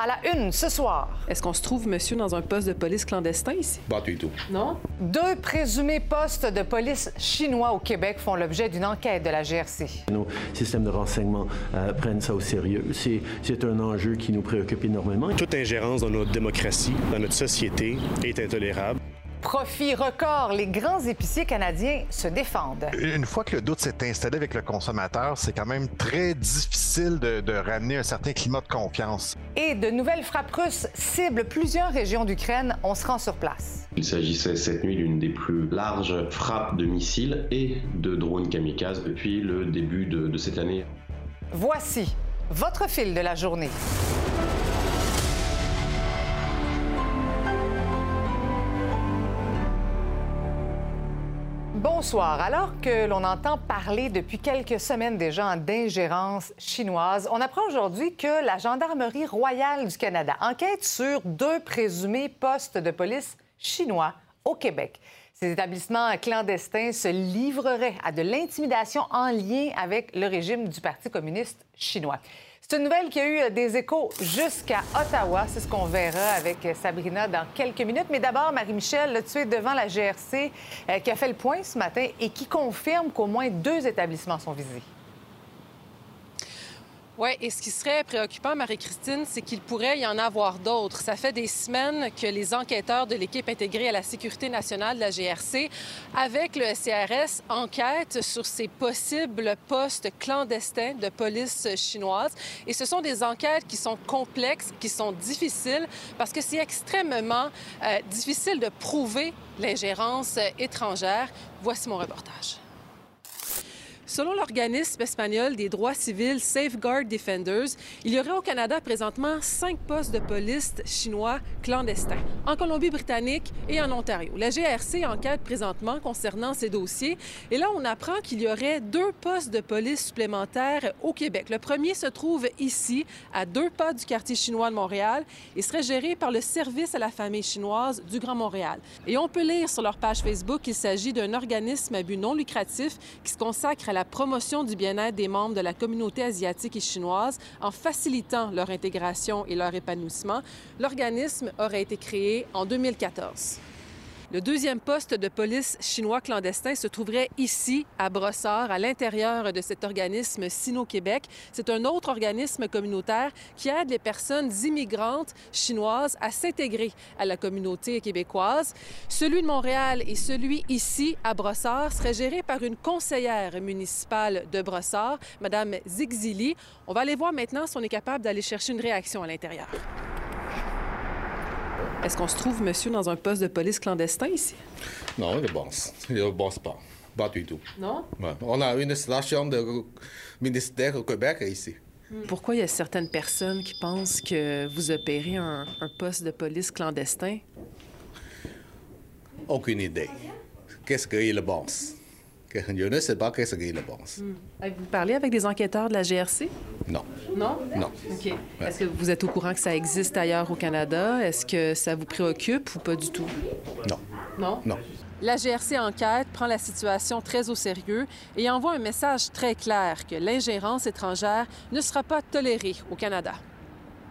À la une ce soir. Est-ce qu'on se trouve, monsieur, dans un poste de police clandestin ici? Pas du tout. Non? Deux présumés postes de police chinois au Québec font l'objet d'une enquête de la GRC. Nos systèmes de renseignement euh, prennent ça au sérieux. C'est un enjeu qui nous préoccupe énormément. Toute ingérence dans notre démocratie, dans notre société, est intolérable. Profit record, les grands épiciers canadiens se défendent. Une fois que le doute s'est installé avec le consommateur, c'est quand même très difficile de, de, ramener un certain climat de confiance. Et de nouvelles frappes russes ciblent plusieurs régions d'Ukraine. On se rend sur place. Il s'agissait cette nuit d'une des plus larges frappes de missiles et de drones kamikazes depuis le début de, de cette année. Voici votre fil de la journée. Bonsoir. Alors que l'on entend parler depuis quelques semaines déjà d'ingérence chinoise, on apprend aujourd'hui que la Gendarmerie royale du Canada enquête sur deux présumés postes de police chinois au Québec. Ces établissements clandestins se livreraient à de l'intimidation en lien avec le régime du Parti communiste chinois. C'est une nouvelle qui a eu des échos jusqu'à Ottawa. C'est ce qu'on verra avec Sabrina dans quelques minutes. Mais d'abord, Marie-Michel, tu es devant la GRC euh, qui a fait le point ce matin et qui confirme qu'au moins deux établissements sont visés. Oui, et ce qui serait préoccupant, Marie-Christine, c'est qu'il pourrait y en avoir d'autres. Ça fait des semaines que les enquêteurs de l'équipe intégrée à la sécurité nationale de la GRC, avec le SCRS, enquêtent sur ces possibles postes clandestins de police chinoise. Et ce sont des enquêtes qui sont complexes, qui sont difficiles, parce que c'est extrêmement euh, difficile de prouver l'ingérence étrangère. Voici mon reportage. Selon l'organisme espagnol des droits civils Safeguard Defenders, il y aurait au Canada présentement cinq postes de police chinois clandestins, en Colombie-Britannique et en Ontario. La GRC enquête présentement concernant ces dossiers et là, on apprend qu'il y aurait deux postes de police supplémentaires au Québec. Le premier se trouve ici, à deux pas du quartier chinois de Montréal et serait géré par le Service à la famille chinoise du Grand Montréal. Et on peut lire sur leur page Facebook qu'il s'agit d'un organisme à but non lucratif qui se consacre à la promotion du bien-être des membres de la communauté asiatique et chinoise en facilitant leur intégration et leur épanouissement. L'organisme aurait été créé en 2014. Le deuxième poste de police chinois clandestin se trouverait ici, à Brossard, à l'intérieur de cet organisme Sino-Québec. C'est un autre organisme communautaire qui aide les personnes immigrantes chinoises à s'intégrer à la communauté québécoise. Celui de Montréal et celui ici, à Brossard, serait géré par une conseillère municipale de Brossard, Mme Zigzili. On va aller voir maintenant si on est capable d'aller chercher une réaction à l'intérieur. Est-ce qu'on se trouve, monsieur, dans un poste de police clandestin ici? Non, je pense. Je ne pense pas. Pas du tout. Non? Ouais. On a une station de ministère au Québec ici. Pourquoi il y a certaines personnes qui pensent que vous opérez un, un poste de police clandestin? Aucune idée. Qu'est-ce qu'ils pensent? Ne sais pas qu'est-ce qu'ils pensent. Hmm. Vous parlez avec des enquêteurs de la GRC? Non. Non? Non. OK. Ouais. Est-ce que vous êtes au courant que ça existe ailleurs au Canada? Est-ce que ça vous préoccupe ou pas du tout? Non. Non? Non. La GRC enquête, prend la situation très au sérieux et envoie un message très clair que l'ingérence étrangère ne sera pas tolérée au Canada.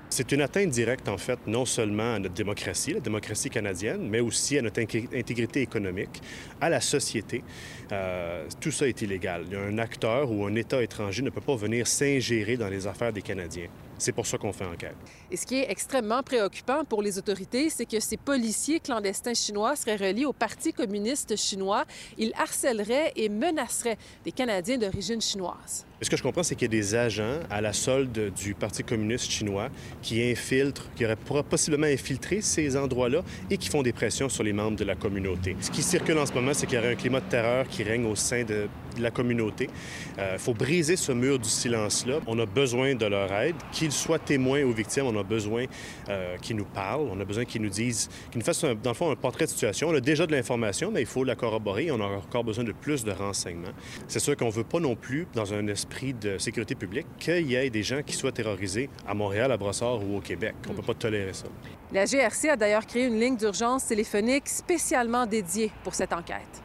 C'est une atteinte directe, en fait, non seulement à notre démocratie, la démocratie canadienne, mais aussi à notre intégrité économique, à la société. Euh, tout ça est illégal. Un acteur ou un État étranger ne peut pas venir s'ingérer dans les affaires des Canadiens. C'est pour ça qu'on fait enquête. Et ce qui est extrêmement préoccupant pour les autorités, c'est que ces policiers clandestins chinois seraient reliés au Parti communiste chinois. Ils harcèleraient et menaceraient des Canadiens d'origine chinoise. Ce que je comprends, c'est qu'il y a des agents à la solde du Parti communiste chinois qui infiltrent, qui auraient possiblement infiltré ces endroits-là et qui font des pressions sur les membres de la communauté. Ce qui circule en ce moment, c'est qu'il y aurait un climat de terreur qui règne au sein de, la communauté. Il euh, faut briser ce mur du silence-là. On a besoin de leur aide, qu'ils soient témoins ou victimes. On a besoin euh, qu'ils nous parlent. On a besoin qu'ils nous disent, qu'ils nous fassent, dans le fond, un portrait de situation. On a déjà de l'information, mais il faut la corroborer. On a encore besoin de plus de renseignements. C'est sûr qu'on ne veut pas non plus, dans un esprit de sécurité publique, qu'il y ait des gens qui soient terrorisés à Montréal, à Brossard ou au Québec. On ne peut pas tolérer ça. La GRC a d'ailleurs créé une ligne d'urgence téléphonique spécialement dédiée pour cette enquête.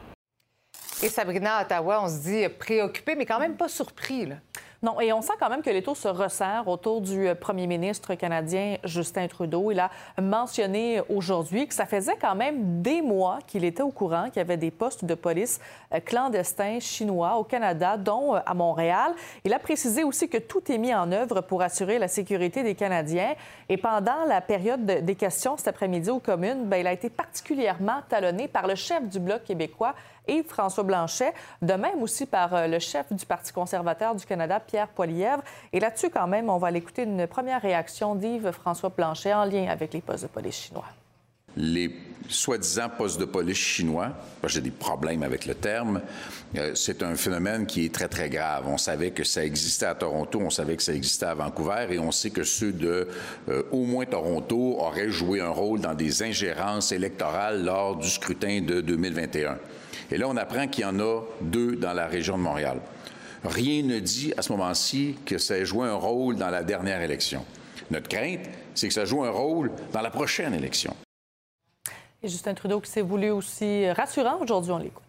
Et Sabrina, à Ottawa, on se dit préoccupé, mais quand même pas surpris. Là. Non, et on sent quand même que les taux se resserrent autour du euh, premier ministre canadien Justin Trudeau. Il a mentionné aujourd'hui que ça faisait quand même des mois qu'il était au courant qu'il y avait des postes de police euh, clandestins chinois au Canada, dont euh, à Montréal. Il a précisé aussi que tout est mis en œuvre pour assurer la sécurité des Canadiens. Et pendant la période des questions cet après-midi aux communes, bien, il a été particulièrement talonné par le chef du Bloc québécois, Yves-François Blanchet, de même aussi par euh, le chef du Parti conservateur du Canada, Pierre Poilièvre. Et là-dessus, quand même, on va l'écouter une première réaction d'Yves-François Blanchet en lien avec les postes de police chinois les soi-disant postes de police chinois, j'ai des problèmes avec le terme, euh, c'est un phénomène qui est très, très grave. On savait que ça existait à Toronto, on savait que ça existait à Vancouver, et on sait que ceux de euh, au moins Toronto auraient joué un rôle dans des ingérences électorales lors du scrutin de 2021. Et là, on apprend qu'il y en a deux dans la région de Montréal. Rien ne dit à ce moment-ci que ça ait joué un rôle dans la dernière élection. Notre crainte, c'est que ça joue un rôle dans la prochaine élection. Et Justin Trudeau qui s'est voulu aussi rassurant aujourd'hui, on l'écoute.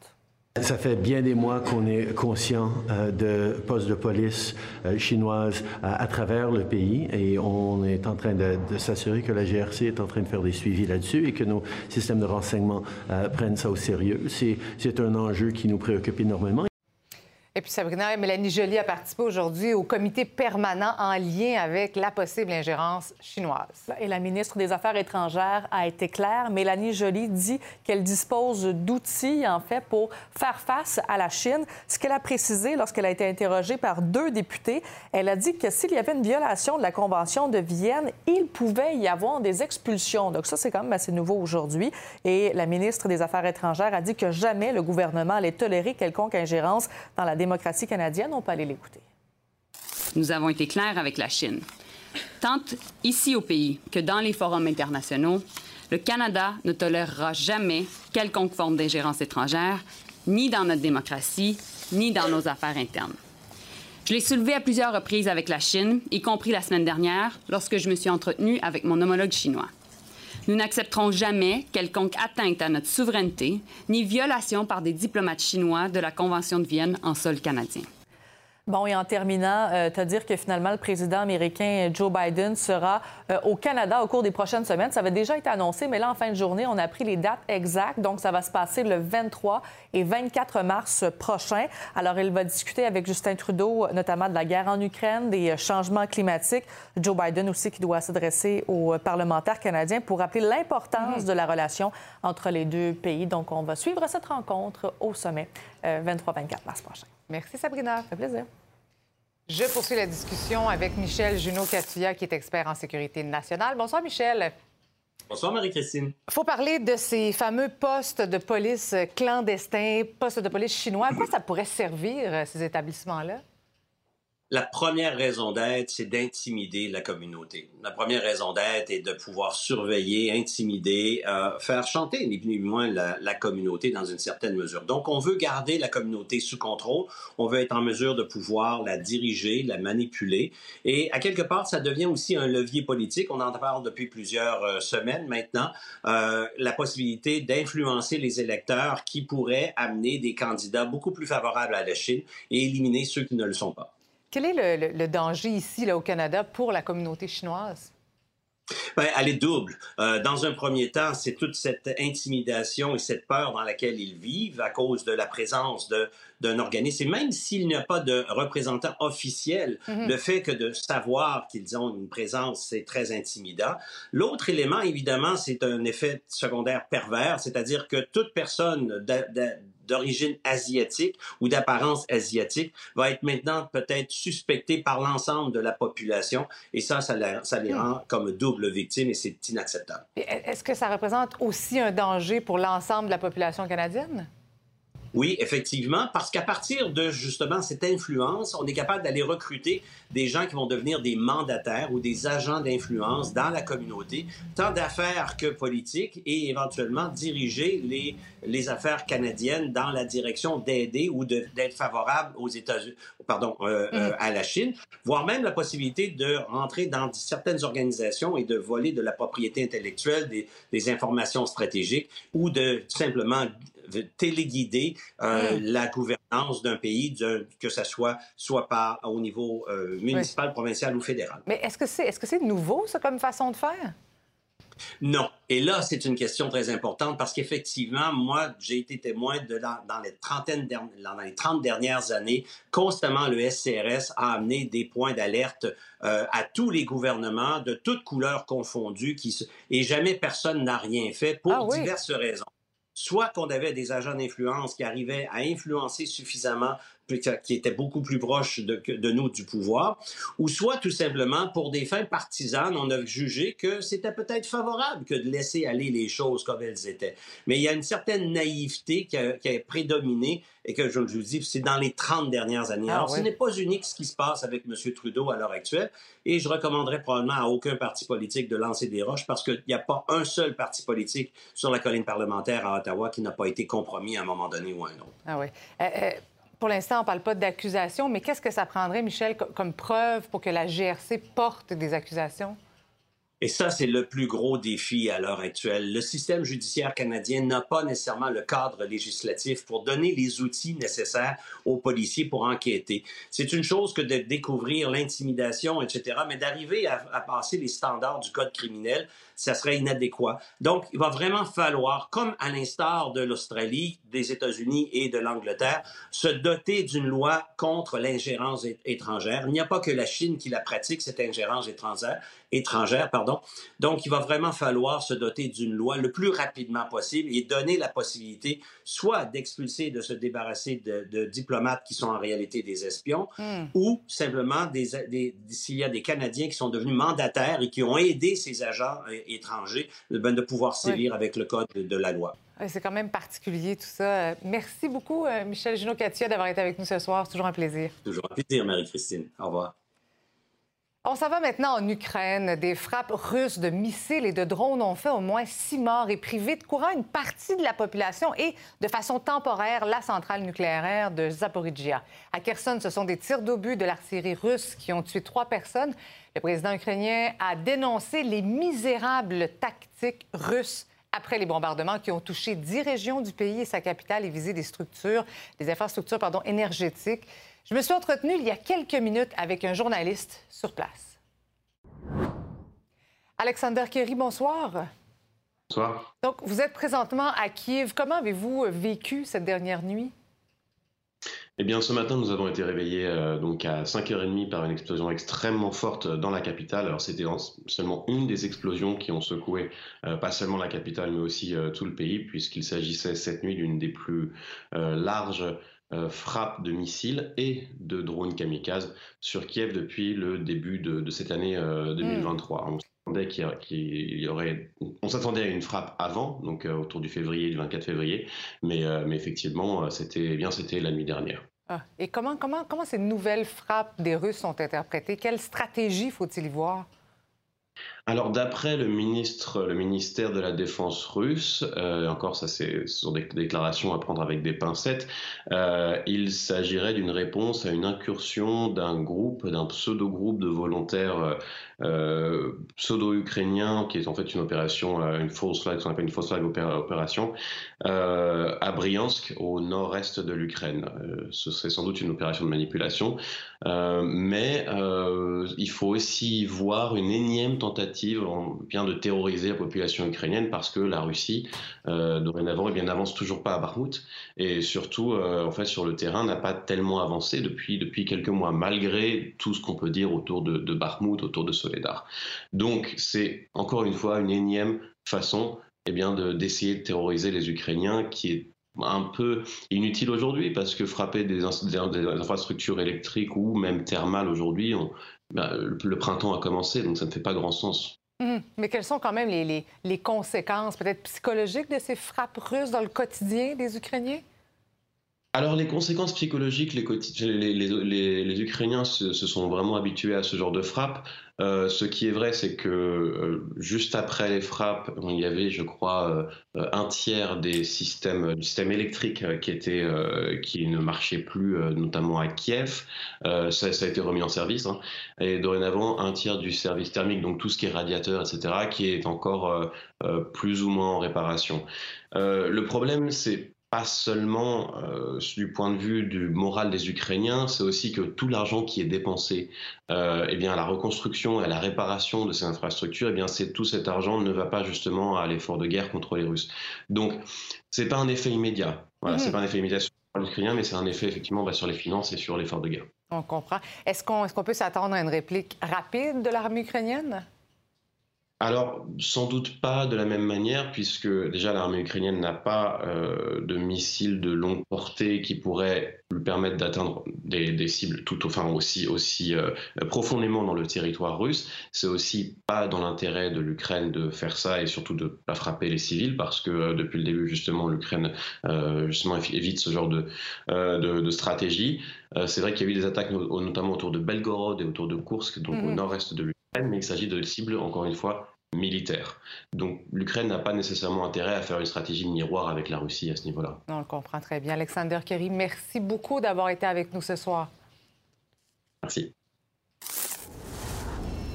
Ça fait bien des mois qu'on est conscient euh, de postes de police euh, chinoises à travers le pays et on est en train de, s'assurer que la GRC est en train de faire des suivis là-dessus et que nos systèmes de renseignement euh, prennent ça au sérieux. C'est un enjeu qui nous préoccupe énormément. Et puis Sabrina, Mélanie Joly a participé aujourd'hui au comité permanent en lien avec la possible ingérence chinoise. Et la ministre des Affaires étrangères a été claire. Mélanie Joly dit qu'elle dispose d'outils, en fait, pour faire face à la Chine. Ce qu'elle a précisé lorsqu'elle a été interrogée par deux députés, elle a dit que s'il y avait une violation de la Convention de Vienne, il pouvait y avoir des expulsions. Donc ça, c'est quand même assez nouveau aujourd'hui. Et la ministre des Affaires étrangères a dit que jamais le gouvernement allait tolérer quelconque ingérence dans la démocratie canadienne. On l'écouter. Nous avons été clairs avec la Chine. Tant ici au pays que dans les forums internationaux, le Canada ne tolérera jamais quelconque forme d'ingérence étrangère, ni dans notre démocratie, ni dans nos affaires internes. Je l'ai soulevé à plusieurs reprises avec la Chine, y compris la semaine dernière, lorsque je me suis entretenue avec mon homologue chinois. Nous n'accepterons jamais quelconque atteinte à notre souveraineté, ni violation par des diplomates chinois de la Convention de Vienne en sol canadien. Bon, et en terminant, euh, te dire que finalement, le président américain Joe Biden sera euh, au Canada au cours des prochaines semaines. Ça avait déjà été annoncé, mais là, en fin de journée, on a pris les dates exactes. Donc, ça va se passer le 23 et 24 mars prochain. Alors, il va discuter avec Justin Trudeau, notamment de la guerre en Ukraine, des euh, changements climatiques. Joe Biden aussi qui doit s'adresser aux parlementaires canadiens pour rappeler l'importance mm-hmm. de la relation entre les deux pays. Donc, on va suivre cette rencontre au sommet 23-24 mars prochain. Merci, Sabrina. Ça fait plaisir. Je poursuis la discussion avec Michel Junot-Catuya, qui est expert en sécurité nationale. Bonsoir, Michel. Bonsoir, Marie-Christine. Il faut parler de ces fameux postes de police clandestins, postes de police chinois. À quoi ça pourrait servir, ces établissements-là? La première raison d'être, c'est d'intimider la communauté. La première raison d'être est de pouvoir surveiller, intimider, euh, faire chanter ni plus ni moins la, la, communauté dans une certaine mesure. Donc, on veut garder la communauté sous contrôle. On veut être en mesure de pouvoir la diriger, la manipuler. Et à quelque part, ça devient aussi un levier politique. On en parle depuis plusieurs euh, semaines maintenant. Euh, la possibilité d'influencer les électeurs qui pourraient amener des candidats beaucoup plus favorables à la Chine et éliminer ceux qui ne le sont pas. Quel est le, danger ici, là, au Canada, pour la communauté chinoise? Ben, elle est double. Euh, dans un premier temps, c'est toute cette intimidation et cette peur dans laquelle ils vivent à cause de la présence d'un organisme. Et même s'il n'y a pas de représentant officiel, mm-hmm. le fait que de savoir qu'ils ont une présence, c'est très intimidant. L'autre élément, évidemment, c'est un effet secondaire pervers, c'est-à-dire que toute personne d'origine asiatique ou d'apparence asiatique va être maintenant peut-être suspecté par l'ensemble de la population et ça, ça, ça les hmm. rend comme double victime et c'est inacceptable. Est-ce que ça représente aussi un danger pour l'ensemble de la population canadienne? Oui, effectivement, parce qu'à partir de justement cette influence, on est capable d'aller recruter des gens qui vont devenir des mandataires ou des agents d'influence dans la communauté, tant d'affaires que politiques, et éventuellement diriger les, les affaires canadiennes dans la direction d'aider ou d'être favorable aux États-Unis, pardon, euh, euh, mm. à la Chine, voire même la possibilité de rentrer dans certaines organisations et de voler de la propriété intellectuelle, des, des informations stratégiques ou de simplement téléguider euh, la gouvernance d'un pays, que ce soit soit par au niveau euh, municipal, provincial ou fédéral. Mais est-ce que c'est est-ce que c'est nouveau ça comme façon de faire? Non. Et là, c'est une question très importante parce qu'effectivement, moi, j'ai été témoin de dans, les trentaines dans les 30 dernières années, constamment le SCRS a amené des points d'alerte euh, à tous les gouvernements de toutes couleurs confondues qui, et jamais personne n'a rien fait pour ah diverses raisons soit qu'on avait des agents d'influence qui arrivaient à influencer suffisamment qui était beaucoup plus proche de, de, nous du pouvoir, ou soit tout simplement pour des fins partisanes, on a jugé que c'était peut-être favorable que de laisser aller les choses comme elles étaient. Mais il y a une certaine naïveté qui a, qui a prédominé et que je vous dis, c'est dans les 30 dernières années. Ah Alors, ce n'est pas unique ce qui se passe avec M. Trudeau à l'heure actuelle, et je recommanderais probablement à aucun parti politique de lancer des roches parce qu'il n'y a pas un seul parti politique sur la colline parlementaire à Ottawa qui n'a pas été compromis à un moment donné ou à un autre. Ah oui. Euh, euh, pour l'instant, on ne parle pas d'accusation, mais qu'est-ce que ça prendrait, Michel, comme preuve pour que la GRC porte des accusations? Et ça, c'est le plus gros défi à l'heure actuelle. Le système judiciaire canadien n'a pas nécessairement le cadre législatif pour donner les outils nécessaires aux policiers pour enquêter. C'est une chose que de découvrir l'intimidation, etc., mais d'arriver à, passer les standards du code criminel, ça serait inadéquat. Donc, il va vraiment falloir, comme à l'instar de l'Australie, des États-Unis et de l'Angleterre, se doter d'une loi contre l'ingérence étrangère. Il n'y a pas que la Chine qui la pratique, cette ingérence étrangère, étrangère pardon. Donc, il va vraiment falloir se doter d'une loi le plus rapidement possible et donner la possibilité soit d'expulser, de se débarrasser de, diplomates qui sont en réalité des espions, hmm. ou simplement des, s'il y a des Canadiens qui sont devenus mandataires et qui ont aidé ces agents euh, étrangers, ben, de pouvoir sévir avec le code de, la loi. C'est quand même particulier tout ça. Euh, merci beaucoup, euh, Michel Junot-Catia, d'avoir été avec nous ce soir. C'est toujours un plaisir. Toujours un plaisir, Marie-Christine. Au revoir. On s'en va maintenant en Ukraine. Des frappes russes de missiles et de drones ont fait au moins six morts et privé de courant une partie de la population et, de façon temporaire, la centrale nucléaire de Zaporizhia. À Kherson, ce sont des tirs d'obus de l'artillerie russe qui ont tué trois personnes. Le président ukrainien a dénoncé les misérables tactiques russes après les bombardements qui ont touché dix régions du pays et sa capitale et visé des structures, des infrastructures pardon, énergétiques. Je me suis entretenue il y a quelques minutes avec un journaliste sur place. Alexander Kerry, bonsoir. Bonsoir. Donc, vous êtes présentement à Kiev. Comment avez-vous vécu cette dernière nuit? Eh bien, ce matin, nous avons été réveillés euh, donc à 5h30 par une explosion extrêmement forte dans la capitale. Alors, c'était seulement une des explosions qui ont secoué euh, pas seulement la capitale, mais aussi euh, tout le pays, puisqu'il s'agissait cette nuit d'une des plus larges euh, frappe de missiles et de drones kamikazes sur Kiev depuis le début de, cette année 2023. Euh, hmm. On s'attendait qu'il y aurait, on s'attendait à une frappe avant, donc euh, autour du février, du 24 février, mais, mais effectivement, c'était eh bien, c'était la nuit dernière. Ah. Et comment, comment, comment ces nouvelles frappes des Russes sont interprétées? Quelle stratégie faut-il y voir? Alors d'après le ministre, le ministère de la Défense russe, euh, encore ça c'est ce sont des déclarations à prendre avec des pincettes, euh, il s'agirait d'une réponse à une incursion d'un groupe, d'un pseudo-groupe de volontaires euh, pseudo-ukrainiens, qui est en fait une opération, une fausse flag, qu'on appelle une fausse flag opération, à Bryansk, au nord-est de l'Ukraine. ce serait sans doute une opération de manipulation, mais il faut aussi voir une énième tentative bien de terroriser la population ukrainienne parce que la Russie, euh, dorénavant, eh n'avance toujours pas à Bakhmut et surtout, euh, en fait, sur le terrain, n'a pas tellement avancé depuis, depuis quelques mois, malgré tout ce qu'on peut dire autour de, de Bakhmut, autour de Soledar. Donc, c'est encore une fois une énième façon eh bien, d'essayer de, terroriser les Ukrainiens qui est un peu inutile aujourd'hui parce que frapper des, des, infrastructures électriques ou même thermales aujourd'hui, bah, le printemps a commencé, donc ça ne fait pas grand sens. Hum, mais quelles sont quand même les, les conséquences peut-être psychologiques de ces frappes russes dans le quotidien des Ukrainiens? Alors les conséquences psychologiques, les, les, Ukrainiens se, sont vraiment habitués à ce genre de frappe. Euh, ce qui est vrai, c'est que euh, juste après les frappes, il y avait, je crois, euh, un tiers des systèmes, du système électrique qui, était, qui ne marchait plus, notamment à Kiev. Ça, a été remis en service. Hein. Et dorénavant, un tiers du service thermique, donc tout ce qui est radiateur, etc., qui est encore plus ou moins en réparation. le problème, c'est pas seulement euh, du point de vue du moral des Ukrainiens, c'est aussi que tout l'argent qui est dépensé euh, eh bien, à la reconstruction et à la réparation de ces infrastructures, eh bien, c'est, tout cet argent ne va pas justement à l'effort de guerre contre les Russes. Donc, c'est pas un effet immédiat. Voilà, c'est mhm. pas un effet immédiat sur l'Ukrainien, mais c'est un effet effectivement bah, sur les finances et sur l'effort de guerre. On comprend. Est-ce qu'on, est-ce qu'on peut s'attendre à une réplique rapide de l'armée ukrainienne? Alors, sans doute pas de la même manière, puisque déjà l'armée ukrainienne n'a pas euh, de missiles de longue portée qui pourraient lui permettre d'atteindre des, cibles tout enfin aussi aussi euh, profondément dans le territoire russe. C'est aussi pas dans l'intérêt de l'Ukraine de faire ça et surtout de pas frapper les civils, parce que euh, depuis le début justement l'Ukraine justement évite ce genre de, de, stratégie. C'est vrai qu'il y a eu des attaques notamment autour de Belgorod et autour de Kursk, donc au mhm. nord-est de l'Ukraine mais il s'agit de cibles, encore une fois, militaires. Donc l'Ukraine n'a pas nécessairement intérêt à faire une stratégie de miroir avec la Russie à ce niveau-là. On le comprend très bien. Alexander Kerry, merci beaucoup d'avoir été avec nous ce soir. Merci.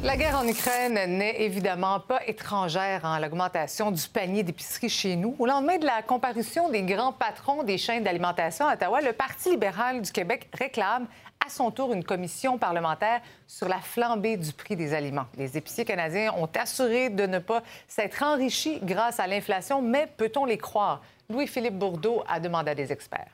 La guerre en Ukraine n'est évidemment pas étrangère à l'augmentation du panier d'épicerie chez nous. Au lendemain de la comparution des grands patrons des chaînes d'alimentation à Ottawa, le Parti libéral du Québec réclame à son tour une commission parlementaire sur la flambée du prix des aliments. Les épiciers canadiens ont assuré de ne pas s'être enrichis grâce à l'inflation, mais peut-on les croire? Louis-Philippe Bourdeau a demandé à des experts.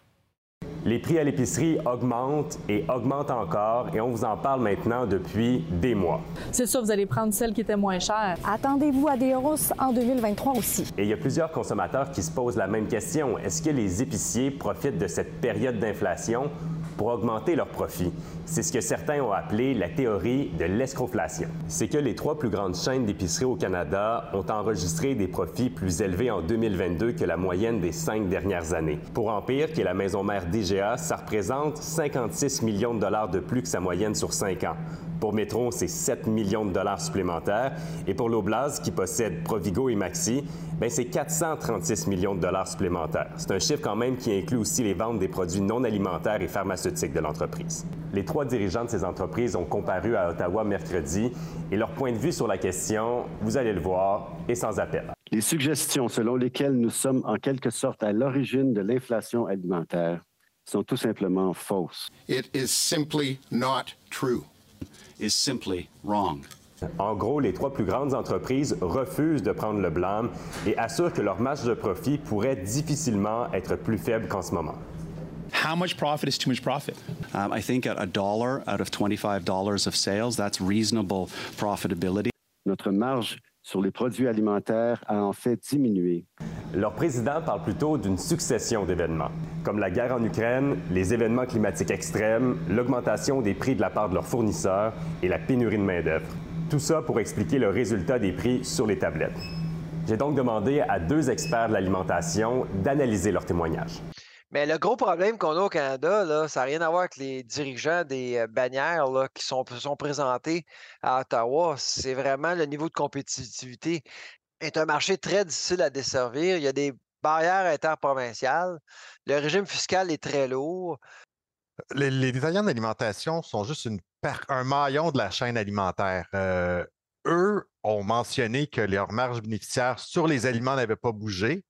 Les prix à l'épicerie augmentent et augmentent encore et on vous en parle maintenant depuis des mois. C'est ça, vous allez prendre celle qui était moins chère. Attendez-vous à des hausses en 2023 aussi. Et il y a plusieurs consommateurs qui se posent la même question. Est-ce que les épiciers profitent de cette période d'inflation pour augmenter leurs profits. C'est ce que certains ont appelé la théorie de l'escroflation. C'est que les trois plus grandes chaînes d'épicerie au Canada ont enregistré des profits plus élevés en 2022 que la moyenne des cinq dernières années. Pour Empire, qui est la maison mère d'IGA, ça représente 56 millions de dollars de plus que sa moyenne sur cinq ans. Pour Metro, c'est 7 millions de dollars supplémentaires. Et pour l'Oblast, qui possède Provigo et Maxi, ben c'est 436 millions de dollars supplémentaires. C'est un chiffre quand même qui inclut aussi les ventes des produits non alimentaires et pharmaceutiques de l'entreprise. Les trois dirigeants de ces entreprises ont comparu à Ottawa mercredi et leur point de vue sur la question, vous allez le voir, est sans appel. Les suggestions selon lesquelles nous sommes en quelque sorte à l'origine de l'inflation alimentaire sont tout simplement fausses. It is simply not true. Is simply wrong. En gros, les trois plus grandes entreprises refusent de prendre le blâme et assurent que leur marge de profit pourrait difficilement être plus faible qu'en ce moment. How much profit is too much profit? Um, I think at a dollar out of $25 of sales, that's reasonable profitability. Notre marge sur les produits alimentaires a en fait diminué. Leur président parle plutôt d'une succession d'événements, comme la guerre en Ukraine, les événements climatiques extrêmes, l'augmentation des prix de la part de leurs fournisseurs et la pénurie de main-d'œuvre. Tout ça pour expliquer le résultat des prix sur les tablettes. J'ai donc demandé à deux experts de l'alimentation d'analyser leurs témoignages. Mais le gros problème qu'on a au Canada, ça n'a rien à voir avec les dirigeants des euh, bannières qui sont, sont présentés à Ottawa. C'est vraiment le niveau de compétitivité. C'est un marché très difficile à desservir. Il y a des barrières interprovinciales. Le régime fiscal est très lourd. Les, détaillants d'alimentation sont juste un maillon de la chaîne alimentaire. Euh, eux ont mentionné que leur marge bénéficiaire sur les aliments n'avait pas bougé,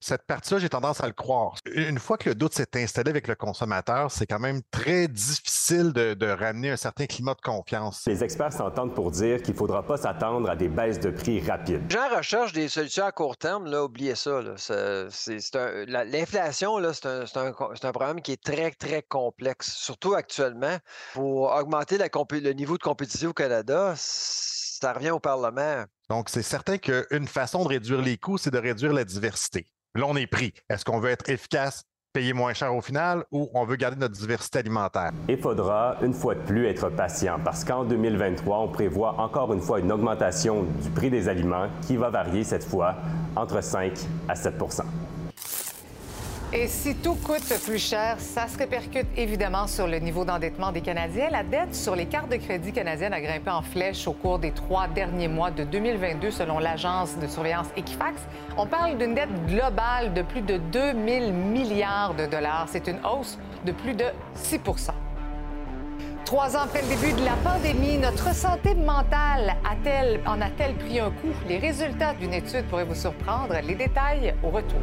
cette partie-là, j'ai tendance à le croire. Une fois que le doute s'est installé avec le consommateur, c'est quand même très difficile de, ramener un certain climat de confiance. Les experts s'entendent pour dire qu'il ne faudra pas s'attendre à des baisses de prix rapides. Les gens recherchent des solutions à court terme, là, oubliez ça. L'inflation, c'est un, un, problème qui est très, très complexe, surtout actuellement. Pour augmenter la, le niveau de compétition au Canada, ça revient au Parlement. Donc, c'est certain qu'une façon de réduire les coûts, c'est de réduire la diversité. Là, est pris. Est-ce qu'on veut être efficace, payer moins cher au final ou on veut garder notre diversité alimentaire? Il faudra, une fois de plus, être patient parce qu'en 2023, on prévoit encore une fois une augmentation du prix des aliments qui va varier cette fois entre 5 à 7 et si tout coûte plus cher, ça se répercute évidemment sur le niveau d'endettement des Canadiens. La dette sur les cartes de crédit canadiennes a grimpé en flèche au cours des trois derniers mois de 2022, selon l'agence de surveillance Equifax. On parle d'une dette globale de plus de 2 000 milliards de dollars. C'est une hausse de plus de 6% Trois ans après le début de la pandémie, notre santé mentale en a-t-elle pris un coup? Les résultats d'une étude pourraient vous surprendre. Les détails au retour.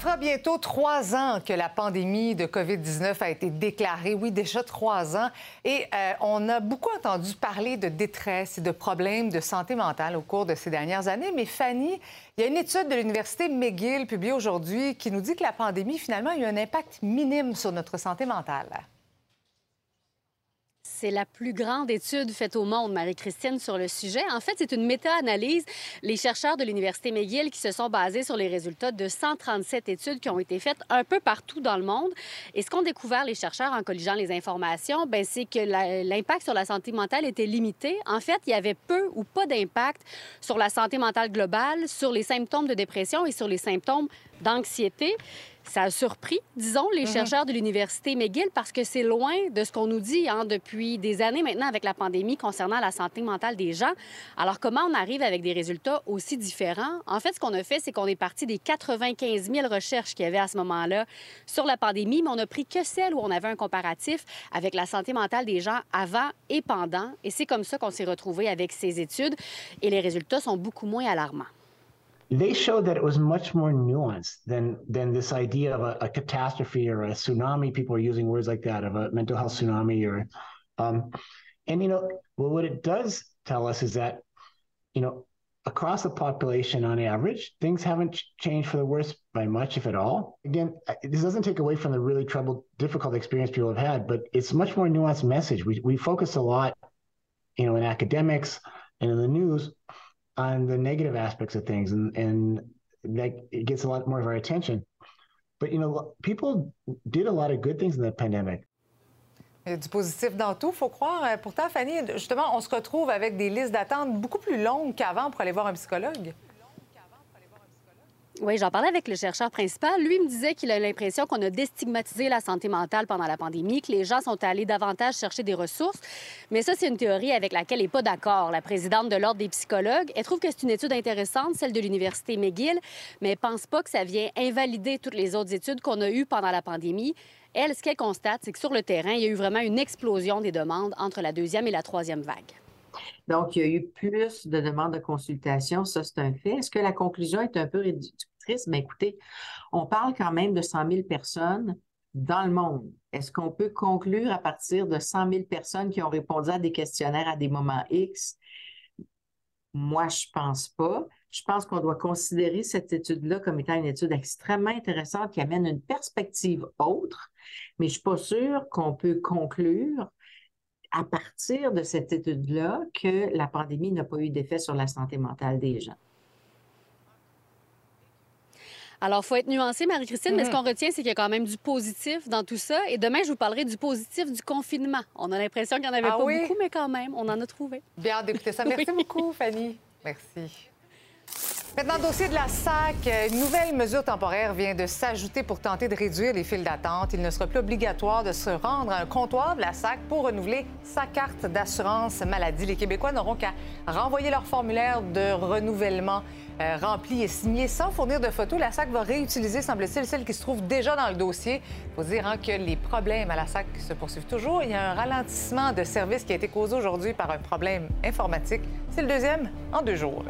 Fera bientôt trois ans que la pandémie de COVID-19 a été déclarée. Oui, déjà trois ans. Et euh, on a beaucoup entendu parler de détresse et de problèmes de santé mentale au cours de ces dernières années. Mais Fanny, il y a une étude de l'Université McGill publiée aujourd'hui qui nous dit que la pandémie, finalement, a eu un impact minime sur notre santé mentale. C'est la plus grande étude faite au monde, Marie-Christine, sur le sujet. En fait, c'est une méta-analyse. Les chercheurs de l'Université McGill qui se sont basés sur les résultats de 137 études qui ont été faites un peu partout dans le monde. Et ce qu'ont découvert les chercheurs en colligeant les informations, ben, c'est que l'impact sur la santé mentale était limité. En fait, il y avait peu ou pas d'impact sur la santé mentale globale, sur les symptômes de dépression et sur les symptômes d'anxiété. Ça a surpris, disons, les mhm. chercheurs de l'Université McGill parce que c'est loin de ce qu'on nous dit hein, depuis des années maintenant avec la pandémie concernant la santé mentale des gens. Alors, comment on arrive avec des résultats aussi différents? En fait, ce qu'on a fait, c'est qu'on est parti des 95 000 recherches qu'il y avait à ce moment-là sur la pandémie, mais on n'a pris que celles où on avait un comparatif avec la santé mentale des gens avant et pendant. Et c'est comme ça qu'on s'est retrouvé avec ces études. Et les résultats sont beaucoup moins alarmants. They showed that it was much more nuanced than than this idea of a, a, catastrophe or a tsunami. People are using words like that of a mental health tsunami or, um, and you know, well, what it does tell us is that, you know, across the population on average, things haven't changed for the worse by much, if at all. Again, this doesn't take away from the really troubled, difficult experience people have had, but it's much more nuanced message. We we focus a lot, you know, in academics and in the news on the negative aspects of things, and and that it gets a lot more of our attention. But you know, people did a lot of good things in the pandemic. Du positif dans tout, faut croire. Euh, pourtant, Fanny, justement, on se retrouve avec des listes d'attente beaucoup plus longues qu'avant pour aller voir un psychologue. Oui, j'en parlais avec le chercheur principal. Lui me disait qu'il a l'impression qu'on a déstigmatisé la santé mentale pendant la pandémie, que les gens sont allés davantage chercher des ressources. Mais ça, c'est une théorie avec laquelle elle n'est pas d'accord. La présidente de l'Ordre des psychologues, elle trouve que c'est une étude intéressante, celle de l'Université McGill, mais elle pense pas que ça vient invalider toutes les autres études qu'on a eues pendant la pandémie. Elle, ce qu'elle constate, c'est que sur le terrain, il y a eu vraiment une explosion des demandes entre la deuxième et la troisième vague. Donc, il y a eu plus de demandes de consultation, ça c'est un fait. Est-ce que la conclusion est un peu réductrice? Mais écoutez, on parle quand même de 100 000 personnes dans le monde. Est-ce qu'on peut conclure à partir de 100 000 personnes qui ont répondu à des questionnaires à des moments X? Moi, je pense pas. Je pense qu'on doit considérer cette étude-là comme étant une étude extrêmement intéressante qui amène une perspective autre, mais je suis pas sûre qu'on peut conclure à partir de cette étude-là que la pandémie n'a pas eu d'effet sur la santé mentale des gens. Alors, il faut être nuancé, Marie-Christine, mais ce mm-hmm. qu'on retient, c'est qu'il y a quand même du positif dans tout ça. Et demain, je vous parlerai du positif du confinement. On a l'impression qu'il n'y en avait ah pas beaucoup, mais quand même, on en a trouvé. Bien d'écouter ça. Merci beaucoup, Fanny. Merci. Maintenant, dossier de la SAC, une nouvelle mesure temporaire vient de s'ajouter pour tenter de réduire les files d'attente. Il ne sera plus obligatoire de se rendre à un comptoir de la SAC pour renouveler sa carte d'assurance maladie. Les Québécois n'auront qu'à renvoyer leur formulaire de renouvellement euh, rempli et signé sans fournir de photos. La SAC va réutiliser, semble-t-il, celle qui se trouve déjà dans le dossier. Il faut dire hein, que les problèmes à la SAC se poursuivent toujours. Il y a un ralentissement de service qui a été causé aujourd'hui par un problème informatique. C'est le deuxième en deux jours.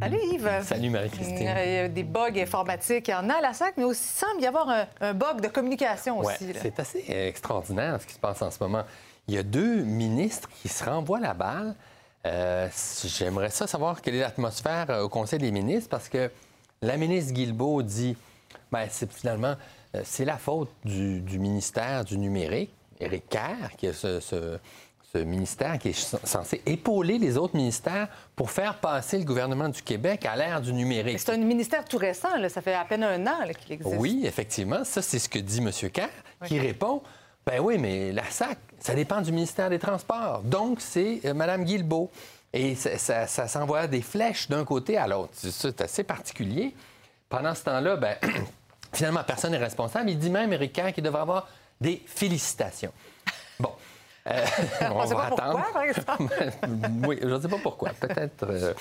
Salut Yves. Salut Marie-Christine. Il y a des bugs informatiques. Il y en a à la SAC, mais aussi il semble y avoir un, bug de communication aussi. C'est assez extraordinaire ce qui se passe en ce moment. Il y a deux ministres qui se renvoient la balle. Euh, j'aimerais ça savoir quelle est l'atmosphère euh, au Conseil des ministres parce que la ministre Guilbeault dit ben, c'est finalement euh, c'est la faute du, du ministère du numérique Éric Kerr, qui est ce, ministère qui est censé épauler les autres ministères pour faire passer le gouvernement du Québec à l'ère du numérique. C'est un ministère tout récent, ça fait à peine un an qu'il existe. Oui, effectivement, ça c'est ce que dit M. Kerr, qui répond, ben oui, mais la SAC, ça dépend du ministère des Transports, donc c'est euh, Mme Guilbeault. Et ça, s'envoie des flèches d'un côté à l'autre. C'est assez particulier. Pendant ce temps-là, ben, finalement, personne n'est responsable. Il dit même, Éric Kerr, qu'il devrait avoir des félicitations. Bon. Euh, on, va attendre. Pourquoi, par exemple? oui, je ne sais pas pourquoi. Peut-être. Euh,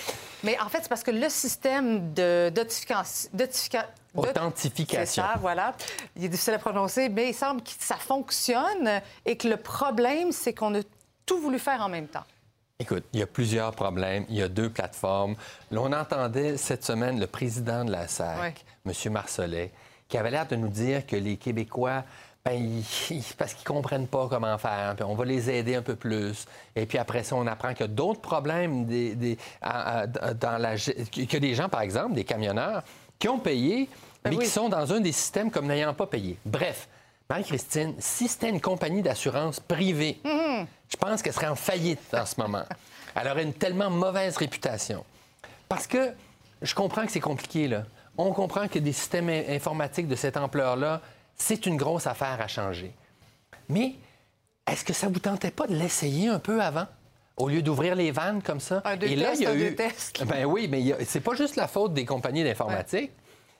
Mais en fait, c'est parce que le système de d'authentification. Authentification. C'est ça, voilà. Il est difficile à prononcer, mais il semble que ça fonctionne et que le problème, c'est qu'on a tout voulu faire en même temps. Écoute, il y a plusieurs problèmes. Il y a deux plateformes. Là, on entendait cette semaine le président de la SAC, M. Marcelet, qui avait l'air de nous dire que les Québécois, ben, ils- parce qu'ils comprennent pas comment faire, puis on va les aider un peu plus. Et puis après ça, on apprend qu'il y a d'autres problèmes des, des- à- à- dans la, que des gens, par exemple, des camionneurs, qui ont payé, mais qui sont dans un des systèmes comme n'ayant pas payé. Bref, Marie-Christine, si c'était une compagnie d'assurance privée, je pense qu'elle serait en faillite en ce moment. Elle aurait une tellement mauvaise réputation. Parce que je comprends que c'est compliqué, là. On comprend que des systèmes in- informatiques de cette ampleur-là, c'est une grosse affaire à changer. Mais est-ce que ça vous tentait pas de l'essayer un peu avant? Au lieu d'ouvrir les vannes comme ça? Un deux Et là, tests, il y a un eu. deux tests. Ben oui, mais a- c'est pas juste la faute des compagnies d'informatique.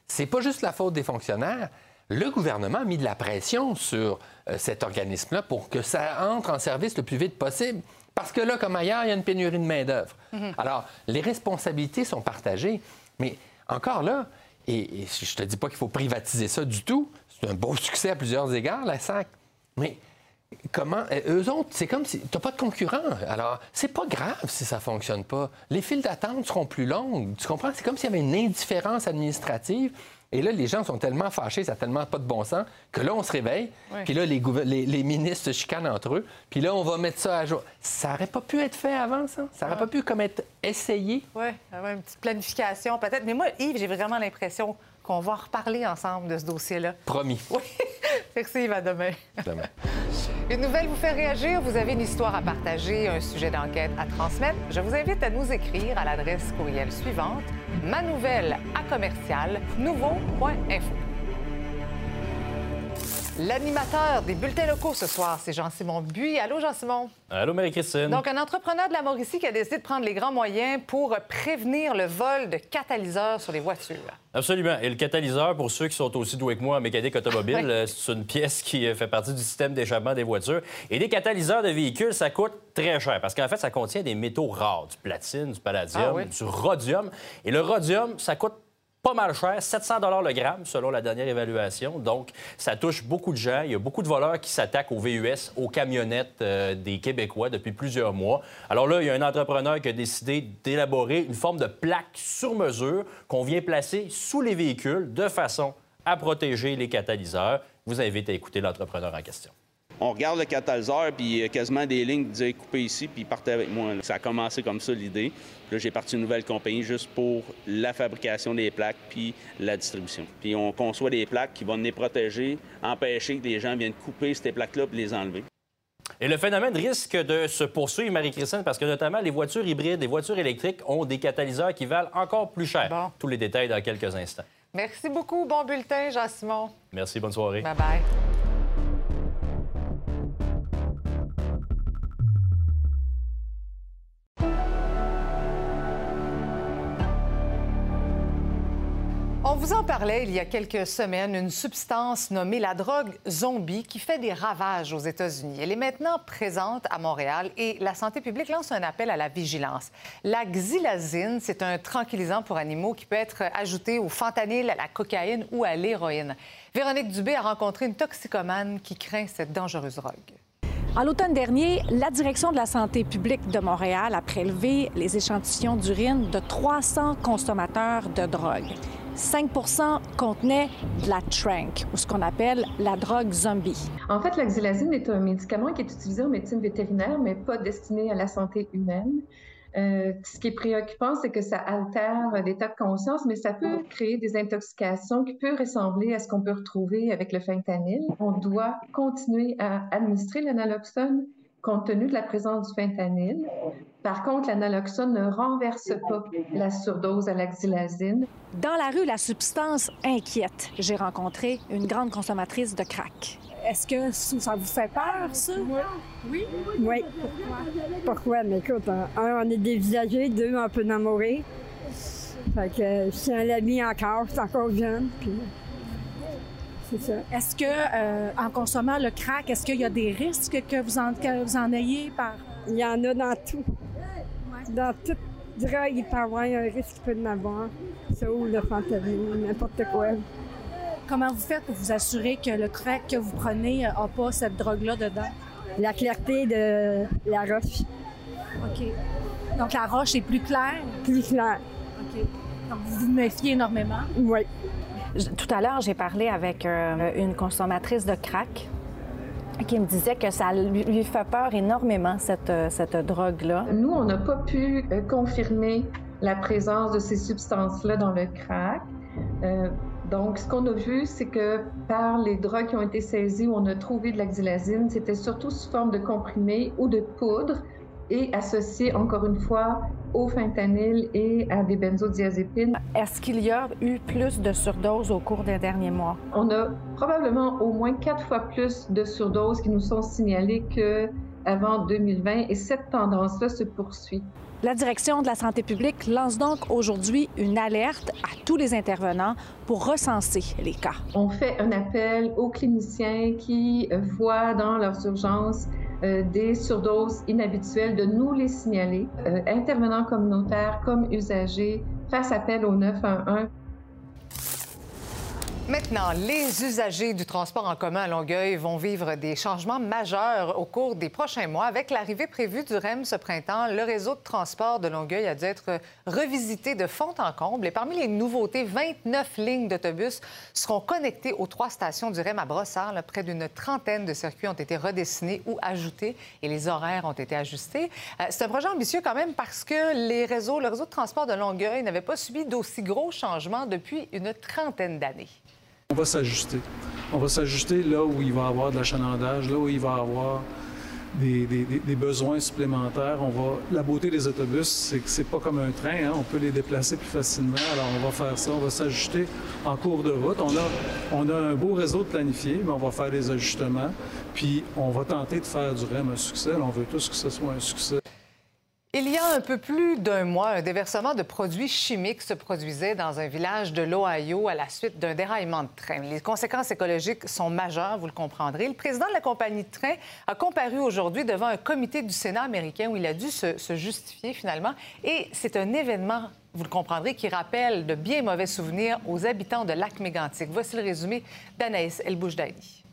C'est pas juste la faute des fonctionnaires. Le gouvernement a mis de la pression sur euh, cet organisme-là pour que ça entre en service le plus vite possible. Parce que là, comme ailleurs, il y a une pénurie de main-d'œuvre. Mhm. Alors, les responsabilités sont partagées. Mais encore là, et, et je te dis pas qu'il faut privatiser ça du tout. C'est un beau succès à plusieurs égards, la SAC. Mais comment. euh, Eux autres, c'est comme si. Tu n'as pas de concurrent. Alors, c'est pas grave si ça fonctionne pas. Les files d'attente seront plus longues. Tu comprends? C'est comme s'il y avait une indifférence administrative. Et là, les gens sont tellement fâchés, ça n'a tellement pas de bon sens, que là, on se réveille. Puis là, les, gouver- les- les ministres se chicanent entre eux. Puis là, on va mettre ça à jour. Ça n'aurait pas pu être fait avant, ça? Ça n'aurait pas pu comme être essayé? Oui, une petite planification peut-être. Mais moi, Yves, j'ai vraiment l'impression qu'on va reparler ensemble de ce dossier-là. Promis. Oui. Merci, Yves. À demain. Demain. Une nouvelle vous fait réagir, vous avez une histoire à partager, un sujet d'enquête à transmettre. Je vous invite à nous écrire à l'adresse courriel suivante manouvelle à commercial nouveau.info. L'animateur des bulletins locaux ce soir, c'est Jean-Simon Buis. Allô, Jean-Simon? Allô, Marie-Christine. Donc, un entrepreneur de la Mauricie qui a décidé de prendre les grands moyens pour prévenir le vol de catalyseurs sur les voitures. Absolument. Et le catalyseur, pour ceux qui sont aussi doués que moi en mécanique automobile, euh, c'est une pièce qui euh, fait partie du système d'échappement des voitures. Et des catalyseurs de véhicules, ça coûte très cher parce qu'en fait, ça contient des métaux rares, du platine, du palladium, Ah oui. du rhodium. Et le rhodium, ça coûte pas mal cher, 700 le gramme selon la dernière évaluation. Donc, ça touche beaucoup de gens. Il y a beaucoup de voleurs qui s'attaquent aux VUS, aux camionnettes euh, des Québécois depuis plusieurs mois. Alors là, il y a un entrepreneur qui a décidé d'élaborer une forme de plaque sur mesure qu'on vient placer sous les véhicules de façon à protéger les catalyseurs. Je vous invite à écouter l'entrepreneur en question. On regarde le catalyseur, puis il y a quasiment des lignes qui disaient couper ici, puis ils partaient avec moi. là. Ça a commencé comme ça, l'idée. Puis Là, j'ai parti une nouvelle compagnie juste pour la fabrication des plaques, puis la distribution. Puis on conçoit des plaques qui vont les protéger, empêcher que les gens viennent couper ces plaques-là puis les enlever. Et le phénomène risque de se poursuivre, Marie-Christine, parce que notamment les voitures hybrides, les voitures électriques ont des catalyseurs qui valent encore plus cher. Tous les détails dans quelques instants. Merci beaucoup. Bon bulletin, Jean-Simon. Merci, bonne soirée. Bye-bye. Parlait il y a quelques semaines, une substance nommée la drogue zombie qui fait des ravages aux États-Unis. Elle est maintenant présente à Montréal et la santé publique lance un appel à la vigilance. La xylazine, c'est un tranquillisant pour animaux qui peut être ajouté au fentanyl, à la cocaïne ou à l'héroïne. Véronique Dubé a rencontré une toxicomane qui craint cette dangereuse drogue. En l'automne dernier, la direction de la santé publique de Montréal a prélevé les échantillons d'urine de 300 consommateurs de drogue. 5% contenaient de la trank, ou ce qu'on appelle la drogue zombie. En fait, la xylazine est un médicament qui est utilisé en médecine vétérinaire, mais pas destiné à la santé humaine. Euh, ce qui est préoccupant, c'est que ça altère l'état de conscience, mais ça peut créer des intoxications qui peuvent ressembler à ce qu'on peut retrouver avec le fentanyl. On doit continuer à administrer l'analoxone compte tenu de la présence du fentanyl. Par contre, l'analoxone ne renverse pas la surdose à la xylazine. Dans la rue, la substance inquiète. J'ai rencontré une grande consommatrice de crack. Est-ce que ça vous fait peur, ça? Oui. Oui. Pourquoi? Mais écoute, un, on est dévisagé, deux, on peut en mourir. Fait que si on l'a mis encore, c'est encore jeune, puis c'est ça. Est-ce que, euh, en consommant le crack, est-ce qu'il y a des risques que vous en, que vous en ayez par... Il y en a dans tout. Dans toute drogue, il peut y avoir un risque qu'il peut en avoir. Ça ou le fentanyl, n'importe quoi. Comment vous faites pour vous assurer que le crack que vous prenez n'a pas cette drogue-là dedans? La clarté de la roche. OK. Donc la roche est plus claire? Plus claire. OK. Donc vous vous méfiez énormément? Oui. Tout à l'heure, j'ai parlé avec euh, une consommatrice de crack qui me disait que ça lui fait peur énormément, cette, euh, cette drogue-là. Nous, on n'a pas pu euh, confirmer la présence de ces substances-là dans le crack. Donc, ce qu'on a vu, c'est que par les drogues qui ont été saisies où on a trouvé de la xylazine, c'était surtout sous forme de comprimés ou de poudre et associé, encore une fois, au fentanyl et à des benzodiazépines. Est-ce qu'il y a eu plus de surdoses au cours des derniers mois? On a probablement au moins quatre fois plus de surdoses qui nous sont signalées qu'avant 2020 et cette tendance-là se poursuit. La direction de la santé publique lance donc aujourd'hui une alerte à tous les intervenants pour recenser les cas. On fait un appel aux cliniciens qui voient dans leurs urgences euh, des surdoses inhabituelles, de nous les signaler. Euh, intervenants communautaires comme usagers fassent appel au 911 Maintenant, les usagers du transport en commun à Longueuil vont vivre des changements majeurs au cours des prochains mois. Avec l'arrivée prévue du REM ce printemps, le réseau de transport de Longueuil a dû être revisité de fond en comble. Et parmi les nouveautés, 29 lignes d'autobus seront connectées aux trois stations du REM à Brossard. près d'une trentaine de circuits ont été redessinés ou ajoutés et les horaires ont été ajustés. Euh, c'est un projet ambitieux quand même parce que le réseau de transport de Longueuil n'avait pas subi d'aussi gros changements depuis une trentaine d'années. On va s'ajuster. On va s'ajuster là où il va y avoir de l'achalandage, là où il va y avoir des, besoins supplémentaires. On va... La beauté des autobus, c'est que c'est pas comme un train. Hein. On peut les déplacer plus facilement. Alors, on va faire ça. On va s'ajuster en cours de route. On a, on a un beau réseau de planifié, mais on va faire des ajustements. Puis, on va tenter de faire du REM un succès. on veut tous que ce soit un succès. Il y a un peu plus d'un mois, un déversement de produits chimiques se produisait dans un village de l'Ohio à la suite d'un déraillement de train. Les conséquences écologiques sont majeures, vous le comprendrez. Le président de la compagnie de train a comparu aujourd'hui devant un comité du Sénat américain où il a dû se, justifier finalement. Et c'est un événement vous le comprendrez, qui rappelle de bien mauvais souvenirs aux habitants de Lac-Mégantic. Voici le résumé d'Anaïs El-Boujdaïdi.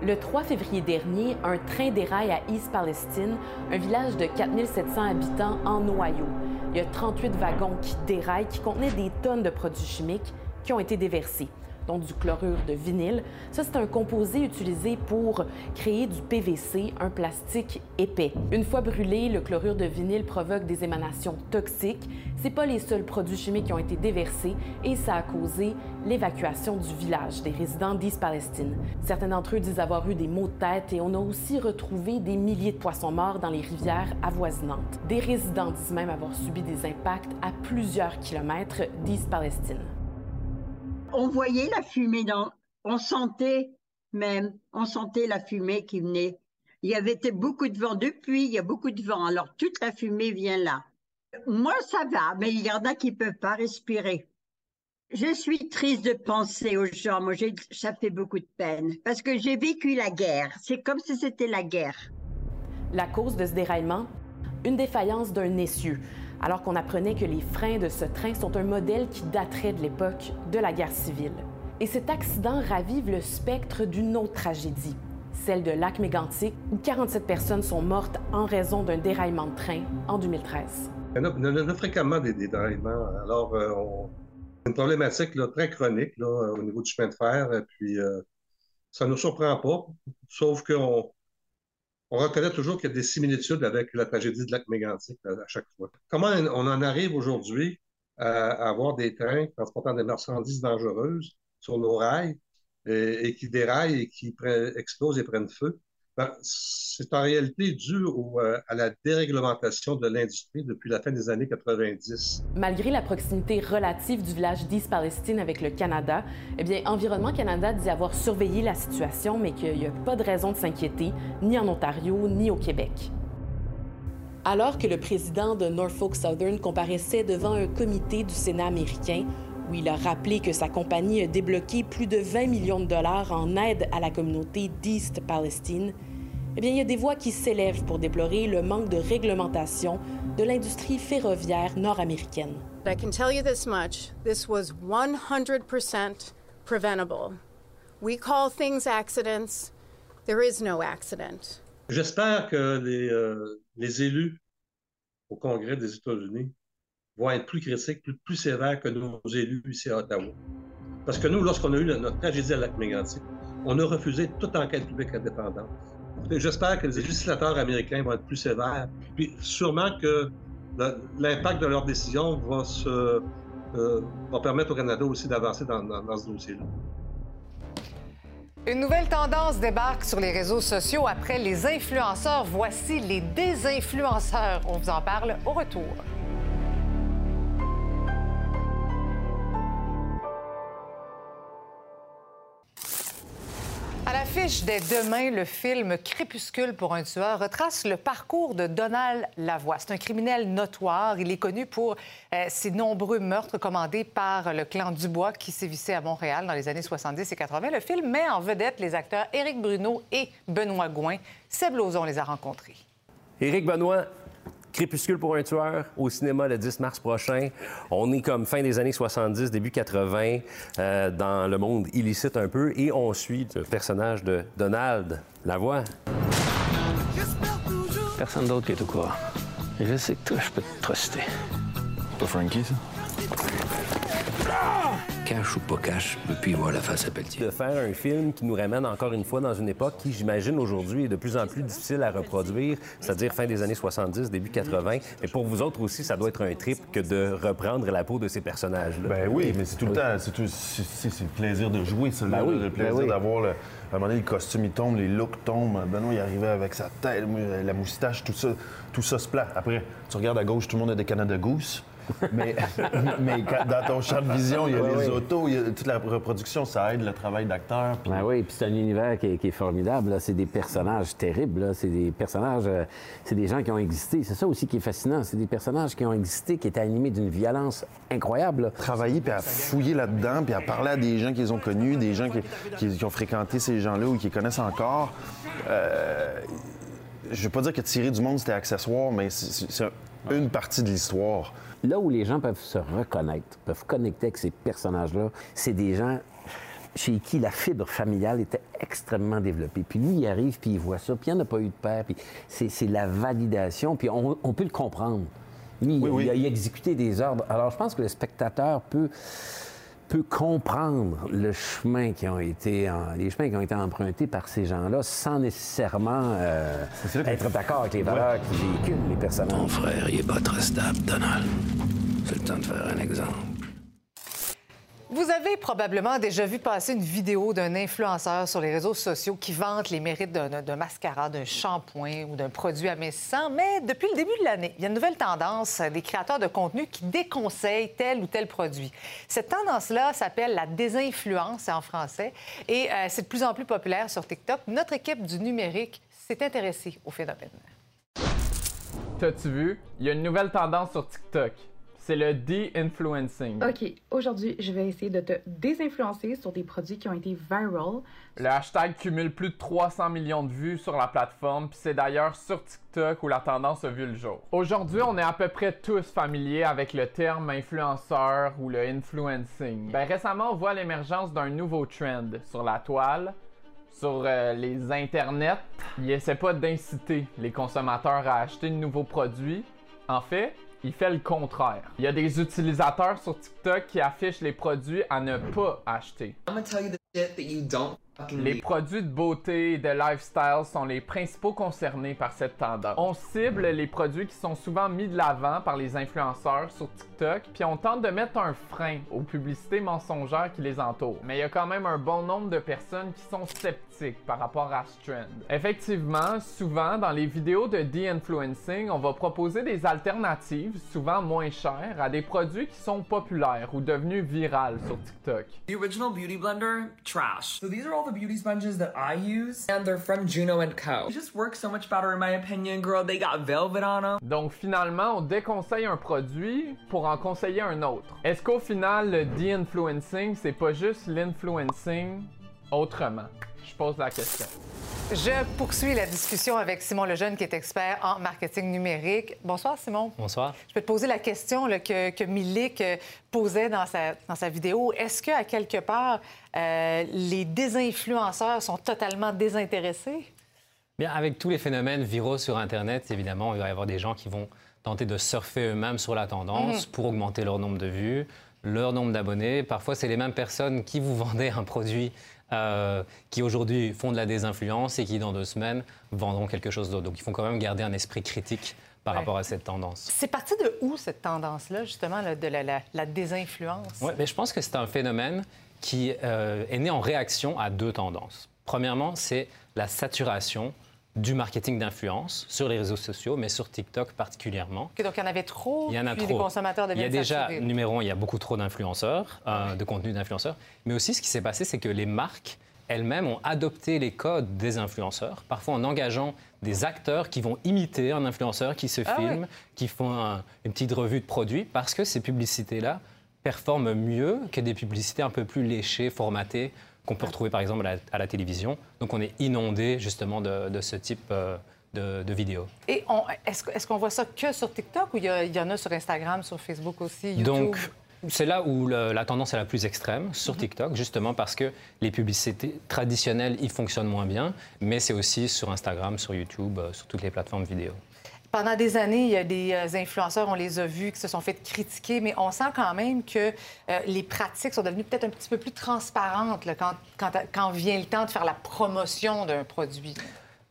Le 3 février dernier, un train déraille à East Palestine, un village de 4700 habitants en Ohio. Il y a 38 wagons qui déraillent, qui contenaient des tonnes de produits chimiques qui ont été déversés donc du chlorure de vinyle. Ça, c'est un composé utilisé pour créer du PVC, un plastique épais. Une fois brûlé, le chlorure de vinyle provoque des émanations toxiques. C'est pas les seuls produits chimiques qui ont été déversés et ça a causé l'évacuation du village des résidents d'East Palestine. Certains d'entre eux disent avoir eu des maux de tête et on a aussi retrouvé des milliers de poissons morts dans les rivières avoisinantes. Des résidents disent même avoir subi des impacts à plusieurs kilomètres d'East Palestine. On voyait la fumée dans, on sentait même, on sentait la fumée qui venait. Il y avait beaucoup de vent depuis, il y a beaucoup de vent, alors toute la fumée vient là. Moi, ça va, mais il y en a qui ne peuvent pas respirer. Je suis triste de penser aux gens. Moi, ça fait beaucoup de peine parce que j'ai vécu la guerre. C'est comme si c'était la guerre. La cause de ce déraillement, une défaillance d'un essieu alors qu'on apprenait que les freins de ce train sont un modèle qui daterait de l'époque de la guerre civile. Et cet accident ravive le spectre d'une autre tragédie, celle de Lac Mégantic, où 47 personnes sont mortes en raison d'un déraillement de train en 2013. Il y en a, fréquemment des, déraillements. Alors, euh, c'est une problématique très chronique au niveau du chemin de fer. Et puis, euh, ça ne nous surprend pas, sauf qu'on on reconnaît toujours qu'il y a des similitudes avec la tragédie de lac Mégantic à, chaque fois. Comment on en arrive aujourd'hui à, avoir des trains transportant des marchandises dangereuses sur nos rails et, qui déraillent et qui explosent et prennent feu? Ben, c'est en réalité dû euh, à la déréglementation de l'industrie depuis la fin des années 90. Malgré la proximité relative du village d'East Palestine avec le Canada, eh bien, Environnement Canada dit avoir surveillé la situation, mais qu'il n'y a pas de raison de s'inquiéter, ni en Ontario, ni au Québec. Alors que le président de Norfolk Southern comparaissait devant un comité du Sénat américain, où il a rappelé que sa compagnie a débloqué plus de 20 millions de dollars en aide à la communauté d'East Palestine, eh bien, il y a des voix qui s'élèvent pour déplorer le manque de réglementation de l'industrie ferroviaire nord-américaine. I can tell you this much this was 100% preventable. We call things accidents. There is no accident. J'espère que les, euh, les élus au Congrès des États-Unis vont être plus critiques, plus, plus sévères que nos élus ici à Ottawa. Parce que nous, lorsqu'on a eu notre tragédie à lac mégantic on a refusé toute enquête publique indépendante. J'espère que les législateurs américains vont être plus sévères. Puis sûrement que l'impact de leurs décisions va, euh, va permettre au Canada aussi d'avancer dans ce dossier-là. Une nouvelle tendance débarque sur les réseaux sociaux après les influenceurs. Voici les désinfluenceurs. On vous en parle au retour. Dès demain, le film Crépuscule pour un tueur retrace le parcours de Donald Lavoie. C'est un criminel notoire. Il est connu pour euh, ses nombreux meurtres commandés par le clan Dubois qui sévissait à Montréal dans les années 70 et 80. Le film met en vedette les acteurs Éric Bruno et Benoît Gouin. Seb Lauzon les a rencontrés. Éric Benoît, Crépuscule pour un tueur au cinéma le 10 mars prochain. On est comme fin des années 70, début 80, euh, dans le monde illicite un peu, et on suit le personnage de Donald Lavoie. Personne d'autre qui est au courant. Je sais que toi, je peux te truster. Pas Frankie, ça? Cash ou pas cash, et puis voir la face à Pelletier. De faire un film qui nous ramène encore une fois dans une époque qui, j'imagine, aujourd'hui est de plus en plus difficile à reproduire, c'est-à-dire fin des années 70, début 80. Mais pour vous autres aussi, ça doit être un trip que de reprendre la peau de ces personnages-là. Ben oui, mais c'est tout le temps, c'est tout- c'est- c'est c'est le plaisir de jouer, Ben oui, le ben plaisir oui. d'avoir le. À un moment donné, le costume, il tombe, les looks tombent. Benoît, il arrivait avec sa tête, la moustache, tout ça, tout ça se plat. Après, tu regardes à gauche, tout le monde a des Canada Goose. Mais, mais quand- dans ton champ de vision, il y a les autos, il y a toute la reproduction, ça aide le travail d'acteur. puis- Ben oui, puis c'est un univers qui est, qui est formidable. C'est des personnages terribles. C'est des personnages, euh, c'est des gens qui ont existé. C'est ça aussi qui est fascinant. C'est des personnages qui ont existé, qui étaient animés d'une violence incroyable. là. travailler puis à fouiller là-dedans, puis à parler à des gens qu'ils ont connus, des gens qui, qui- qui ont fréquenté ces gens-là ou qui les connaissent encore. Euh, je veux pas dire que tirer du monde, c'était accessoire, mais c'est une partie de l'histoire. Là où les gens peuvent se reconnaître, peuvent connecter avec ces personnages-là, c'est des gens chez qui la fibre familiale était extrêmement développée. Puis lui, il arrive, puis il voit ça, puis il n'y en a pas eu de père, puis c'est la validation, puis on, on peut le comprendre. Lui, il- oui. Il, a, il a exécuté des ordres. Alors, je pense que le spectateur peut peut comprendre le chemin qui ont été en- les chemins qui ont été empruntés par ces gens-là sans nécessairement euh, être d'accord avec les valeurs qui véhiculent les personnages. Ton frère, il est pas très stable, Donald. C'est le temps de faire un exemple. Vous avez probablement déjà vu passer une vidéo d'un influenceur sur les réseaux sociaux qui vante les mérites d'un mascara, d'un shampoing ou d'un produit amincissant. Mais depuis le début de l'année, il y a une nouvelle tendance euh, des créateurs de contenu qui déconseillent tel ou tel produit. Cette tendance-là s'appelle la désinfluence en français et euh, c'est de plus en plus populaire sur TikTok. Notre équipe du numérique s'est intéressée au phénomène. T'as-tu vu? Il y a une nouvelle tendance sur TikTok. C'est le de-influencing. OK, aujourd'hui, je vais essayer de te désinfluencer sur des produits qui ont été viral. Le hashtag cumule plus de 300 millions de vues sur la plateforme, puis c'est d'ailleurs sur TikTok où la tendance a vu le jour. Aujourd'hui, on est à peu près tous familiers avec le terme influenceur ou le influencing. Ben, récemment, on voit l'émergence d'un nouveau trend sur la toile, sur euh, les internets. Il essaie pas d'inciter les consommateurs à acheter de nouveaux produits. En fait, il fait le contraire. Il y a des utilisateurs sur TikTok qui affichent les produits à ne pas acheter. Les produits de beauté et de lifestyle sont les principaux concernés par cette tendance. On cible les produits qui sont souvent mis de l'avant par les influenceurs sur TikTok, puis on tente de mettre un frein aux publicités mensongères qui les entourent. Mais il y a quand même un bon nombre de personnes qui sont sceptiques par rapport à ce trend. Effectivement, souvent dans les vidéos de de-influencing, on va proposer des alternatives, souvent moins chères, à des produits qui sont populaires ou devenus virales sur TikTok. The original Beauty Blender, trash. So these are all the beauty sponges that I use, and they're from Juno and Co. They just work so much better in my opinion, girl. They got velvet on them. Donc finalement, on déconseille un produit pour en conseiller un autre. Est-ce qu'au final, le de-influencing, c'est pas juste l'influencing autrement? Je pose la question. Je poursuis la discussion avec Simon Lejeune, qui est expert en marketing numérique. Bonsoir, Simon. Bonsoir. Je peux te poser la question là, que, que Milik euh, posait dans sa, dans sa vidéo. Est-ce qu'à quelque part, euh, les désinfluenceurs sont totalement désintéressés? Bien, avec tous les phénomènes viraux sur Internet, évidemment, il va y avoir des gens qui vont tenter de surfer eux-mêmes sur la tendance Mhm. pour augmenter leur nombre de vues, leur nombre d'abonnés. Parfois, c'est les mêmes personnes qui vous vendaient un produit euh, qui aujourd'hui font de la désinfluence et qui, dans deux semaines, vendront quelque chose d'autre. Donc, il faut quand même garder un esprit critique par Ouais. rapport à cette tendance. C'est parti de où, cette tendance-là, justement, là, de la, la- la désinfluence? Ouais, mais je pense que c'est un phénomène qui euh, est né en réaction à deux tendances. Premièrement, c'est la saturation du marketing d'influence sur les réseaux sociaux, mais sur TikTok particulièrement. Donc, il y en avait trop, Il y en a puis trop. les consommateurs Il y a déjà, numéro un, il y a beaucoup trop d'influenceurs, euh, de contenu d'influenceurs. Mais aussi, ce qui s'est passé, c'est que les marques elles-mêmes ont adopté les codes des influenceurs, parfois en engageant des acteurs qui vont imiter un influenceur, qui se Ah filment, ouais. qui font un- une petite revue de produits, parce que ces publicités-là performent mieux que des publicités un peu plus léchées, formatées, qu'on peut retrouver par exemple à la, à la télévision. Donc on est inondé justement de, de ce type euh, de, de vidéos. Et on- est-ce qu'on voit ça que sur TikTok ou il y, y en a sur Instagram, sur Facebook aussi, YouTube? Donc, c'est là où le- la tendance est la plus extrême, sur Mhm. TikTok, justement parce que les publicités traditionnelles, ils fonctionnent moins bien, mais c'est aussi sur Instagram, sur YouTube, euh, sur toutes les plateformes vidéo. Pendant des années, il y a des euh, influenceurs, on les a vus, qui se sont fait critiquer, mais on sent quand même que euh, les pratiques sont devenues peut-être un petit peu plus transparentes quand vient le temps de faire la promotion d'un produit.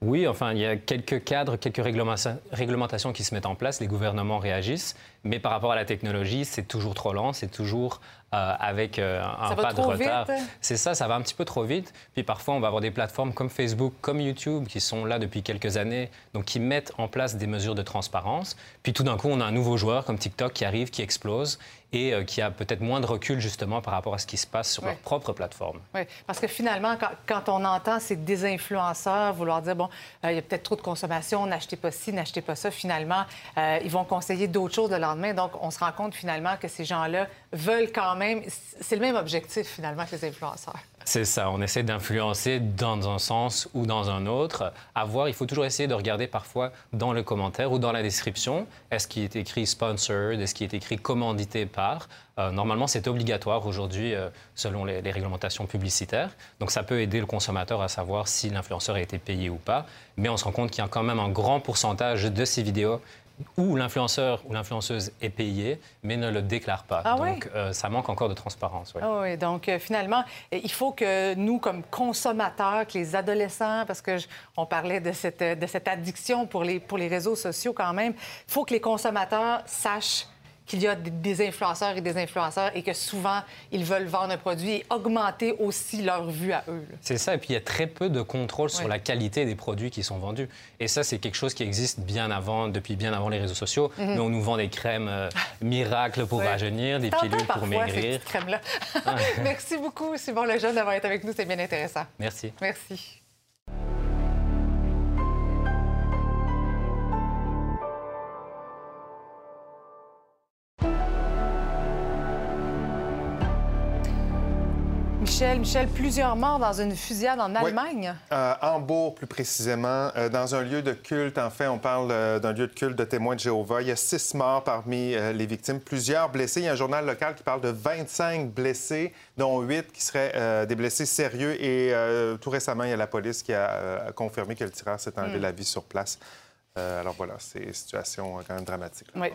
Oui, enfin, il y a quelques cadres, quelques réglementa- réglementations qui se mettent en place, les gouvernements réagissent, mais par rapport à la technologie, c'est toujours trop lent, c'est toujours euh, avec euh, un Ça pas de retard. C'est ça, ça va un petit peu trop vite. Puis parfois, on va avoir des plateformes comme Facebook, comme YouTube, qui sont là depuis quelques années, donc qui mettent en place des mesures de transparence. Puis tout d'un coup, on a un nouveau joueur comme TikTok qui arrive, qui explose et euh, qui a peut-être moins de recul justement par rapport à ce qui se passe sur leur propre plateforme. Oui, parce que finalement, quand, quand on entend ces désinfluenceurs vouloir dire, bon, euh, il y a peut-être trop de consommation, n'achetez pas ci, n'achetez pas ça, finalement, euh, ils vont conseiller d'autres choses le lendemain. Donc, on se rend compte finalement que ces gens-là veulent quand même... C'est le même objectif, finalement, que les influenceurs. C'est ça, on essaie d'influencer dans un sens ou dans un autre. À voir, il faut toujours essayer de regarder parfois dans le commentaire ou dans la description, est-ce qu'il est écrit sponsored, est-ce qu'il est écrit commandité par? Euh, normalement, c'est obligatoire aujourd'hui euh, selon les, les réglementations publicitaires. Donc ça peut aider le consommateur à savoir si l'influenceur a été payé ou pas. Mais on se rend compte qu'il y a quand même un grand pourcentage de ces vidéos où l'influenceur ou l'influenceuse est payé, mais ne le déclare pas. Ah oui? Donc euh, ça manque encore de transparence. oui. Ah oui, donc euh, finalement, euh, il faut que nous, comme consommateurs, que les adolescents, parce que je- on parlait de cette, de cette addiction pour les, pour les réseaux sociaux quand même, il faut que les consommateurs sachent qu'il y a des- influenceurs et des influenceurs et que souvent, ils veulent vendre un produit et augmenter aussi leur vue à eux. C'est ça, et puis il y a très peu de contrôle sur la qualité des produits qui sont vendus. Et ça, c'est quelque chose qui existe bien avant, depuis bien avant les réseaux sociaux. Mhm. Mais on nous vend des crèmes euh, miracles pour rajeunir, des pilules pour ces maigrir. petites crèmes-là. Merci beaucoup, Simon Lejeune, d'avoir été avec nous. C'est bien intéressant. Merci. Merci. Michel, Michel, plusieurs morts dans une fusillade en Allemagne. Euh, Hambourg, plus précisément, euh, dans un lieu de culte. En fait, on parle euh, d'un lieu de culte de témoins de Jéhovah. Il y a six morts parmi euh, les victimes, plusieurs blessés. Il y a un journal local qui parle de 25 blessés, dont huit qui seraient des blessés sérieux. Et tout récemment, il y a la police qui a confirmé que le tireur s'est enlevé Mm. la vie sur place. Alors voilà, c'est une situation quand même dramatique. là. Oui.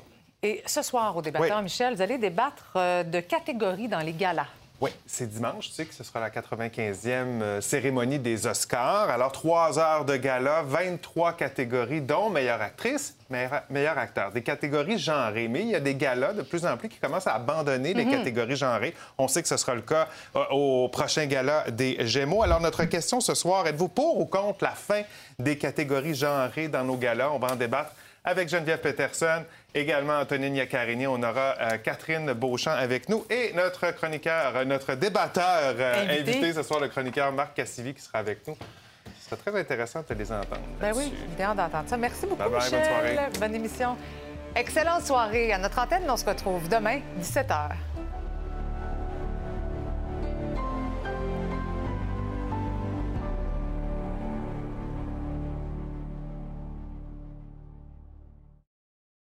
Et ce soir, au débatteur, Oui. Michel, vous allez débattre de catégories dans les galas. Oui, c'est dimanche. Tu sais que ce sera la 95e euh, cérémonie des Oscars. Alors, trois heures de gala, 23 catégories, dont meilleure actrice, meilleur, meilleur acteur. Des catégories genrées. Mais il y a des galas de plus en plus qui commencent à abandonner les Mhm. catégories genrées. On sait que ce sera le cas euh, au prochain gala des Gémeaux. Alors, notre question ce soir, êtes-vous pour ou contre la fin des catégories genrées dans nos galas? On va en débattre avec Geneviève Peterson, également Antonine Iaccarini. On aura euh, Catherine Beauchamp avec nous et notre chroniqueur, notre débatteur euh, Invité. invité. ce soir, le chroniqueur Marc Cassivi qui sera avec nous. Ce sera très intéressant de les entendre. Ben oui, j'ai hâte d'entendre ça. Merci beaucoup, Bye bye, bonne Michel. soirée. Bonne émission. Excellente soirée. À notre antenne, on se retrouve demain, 17h.